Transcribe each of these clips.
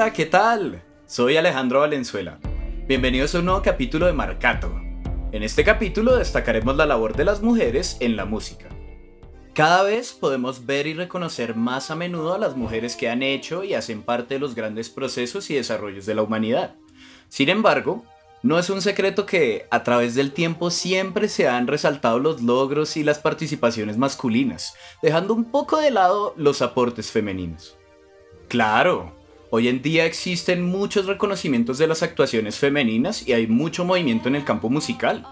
Hola, ¿qué tal? Soy Alejandro Valenzuela. Bienvenidos a un nuevo capítulo de Marcato. En este capítulo destacaremos la labor de las mujeres en la música. Cada vez podemos ver y reconocer más a menudo a las mujeres que han hecho y hacen parte de los grandes procesos y desarrollos de la humanidad. Sin embargo, no es un secreto que a través del tiempo siempre se han resaltado los logros y las participaciones masculinas, dejando un poco de lado los aportes femeninos. Claro, hoy en día existen muchos reconocimientos de las actuaciones femeninas y hay mucho movimiento en el campo musical.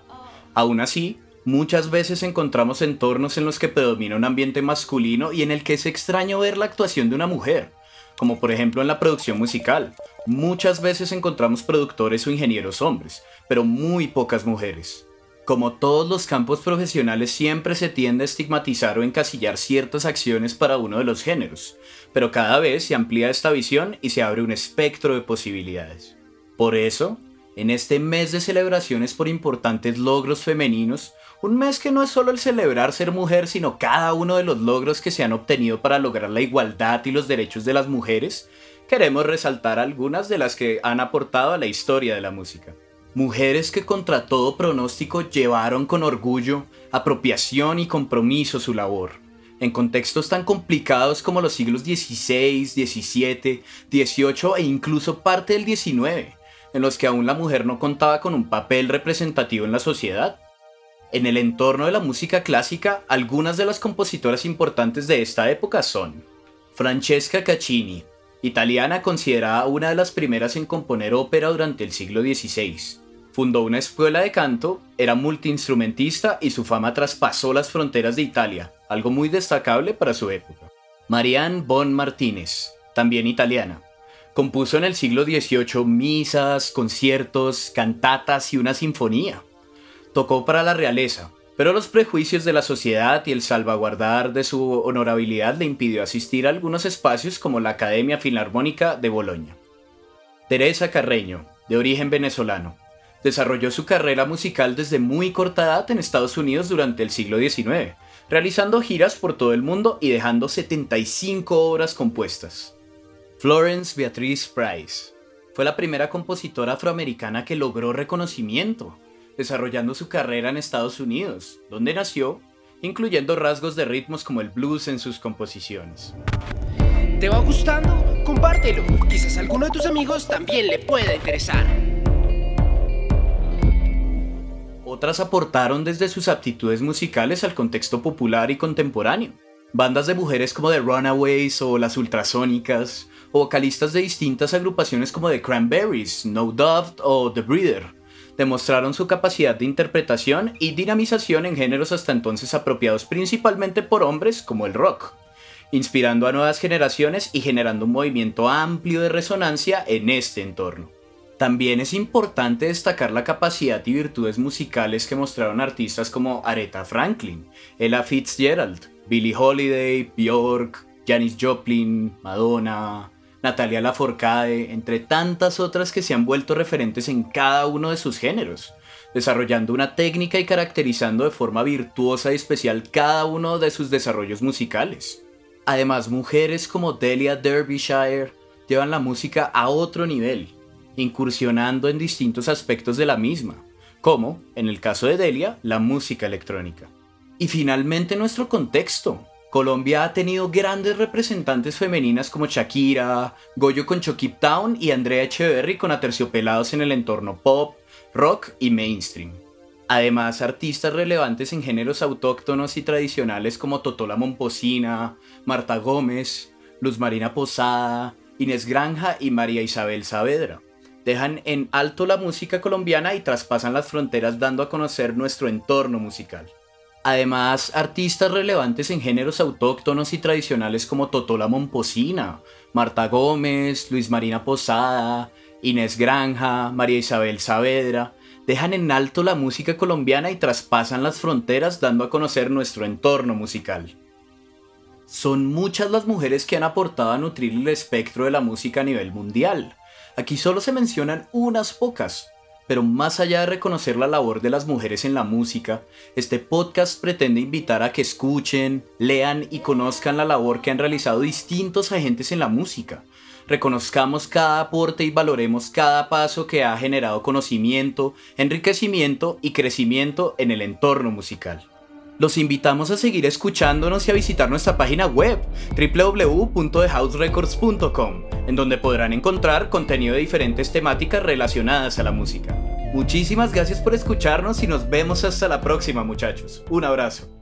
Aún así, muchas veces encontramos entornos en los que predomina un ambiente masculino y en el que es extraño ver la actuación de una mujer, como por ejemplo en la producción musical. Muchas veces encontramos productores o ingenieros hombres, pero muy pocas mujeres. Como todos los campos profesionales siempre se tiende a estigmatizar o encasillar ciertas acciones para uno de los géneros, pero cada vez se amplía esta visión y se abre un espectro de posibilidades. Por eso, en este mes de celebraciones por importantes logros femeninos, un mes que no es solo el celebrar ser mujer, sino cada uno de los logros que se han obtenido para lograr la igualdad y los derechos de las mujeres, queremos resaltar algunas de las que han aportado a la historia de la música. Mujeres que contra todo pronóstico llevaron con orgullo, apropiación y compromiso su labor, en contextos tan complicados como los siglos XVI, XVII, XVIII e incluso parte del XIX, en los que aún la mujer no contaba con un papel representativo en la sociedad. En el entorno de la música clásica, algunas de las compositoras importantes de esta época son Francesca Caccini, italiana considerada una de las primeras en componer ópera durante el siglo XVI. Fundó una escuela de canto, era multiinstrumentista y su fama traspasó las fronteras de Italia, algo muy destacable para su época. Marianne Bon Martínez, también italiana. Compuso en el siglo XVIII misas, conciertos, cantatas y una sinfonía tocó para la realeza, pero los prejuicios de la sociedad y el salvaguardar de su honorabilidad le impidió asistir a algunos espacios como la Academia Filarmónica de Bolonia. Teresa Carreño, de origen venezolano, desarrolló su carrera musical desde muy corta edad en Estados Unidos durante el siglo XIX, realizando giras por todo el mundo y dejando 75 obras compuestas. Florence Beatrice Price fue la primera compositora afroamericana que logró reconocimiento desarrollando su carrera en Estados Unidos, donde nació, incluyendo rasgos de ritmos como el blues en sus composiciones. ¿Te va gustando? Compártelo. Quizás a alguno de tus amigos también le pueda interesar. Otras aportaron desde sus aptitudes musicales al contexto popular y contemporáneo. Bandas de mujeres como The Runaways o Las Ultrasónicas, o vocalistas de distintas agrupaciones como The Cranberries, No Doubt o The Breeder, demostraron su capacidad de interpretación y dinamización en géneros hasta entonces apropiados principalmente por hombres como el rock, inspirando a nuevas generaciones y generando un movimiento amplio de resonancia en este entorno. También es importante destacar la capacidad y virtudes musicales que mostraron artistas como Aretha Franklin, Ella Fitzgerald, Billie Holiday, Björk, Janis Joplin, Madonna, Natalia Lafourcade, entre tantas otras que se han vuelto referentes en cada uno de sus géneros, desarrollando una técnica y caracterizando de forma virtuosa y especial cada uno de sus desarrollos musicales. Además, mujeres como Delia Derbyshire llevan la música a otro nivel, incursionando en distintos aspectos de la misma, como, en el caso de Delia, la música electrónica. Y finalmente nuestro contexto, Colombia ha tenido grandes representantes femeninas como Shakira, Goyo con Chokip Town y Andrea Echeverry con aterciopelados en el entorno pop, rock y mainstream. Además, artistas relevantes en géneros autóctonos y tradicionales como Totola Momposina, Marta Gómez, Luz Marina Posada, Inés Granja y María Isabel Saavedra. Dejan en alto la música colombiana y traspasan las fronteras dando a conocer nuestro entorno musical. Además, artistas relevantes en géneros autóctonos y tradicionales como Totola Momposina, Marta Gómez, Luis Marina Posada, Inés Granja, María Isabel Saavedra, dejan en alto la música colombiana y traspasan las fronteras dando a conocer nuestro entorno musical. Son muchas las mujeres que han aportado a nutrir el espectro de la música a nivel mundial. Aquí solo se mencionan unas pocas, pero más allá de reconocer la labor de las mujeres en la música, este podcast pretende invitar a que escuchen, lean y conozcan la labor que han realizado distintos agentes en la música, reconozcamos cada aporte y valoremos cada paso que ha generado conocimiento, enriquecimiento y crecimiento en el entorno musical. Los invitamos a seguir escuchándonos y a visitar nuestra página web www.thehouserecords.com, en donde podrán encontrar contenido de diferentes temáticas relacionadas a la música. Muchísimas gracias por escucharnos y nos vemos hasta la próxima muchachos. Un abrazo.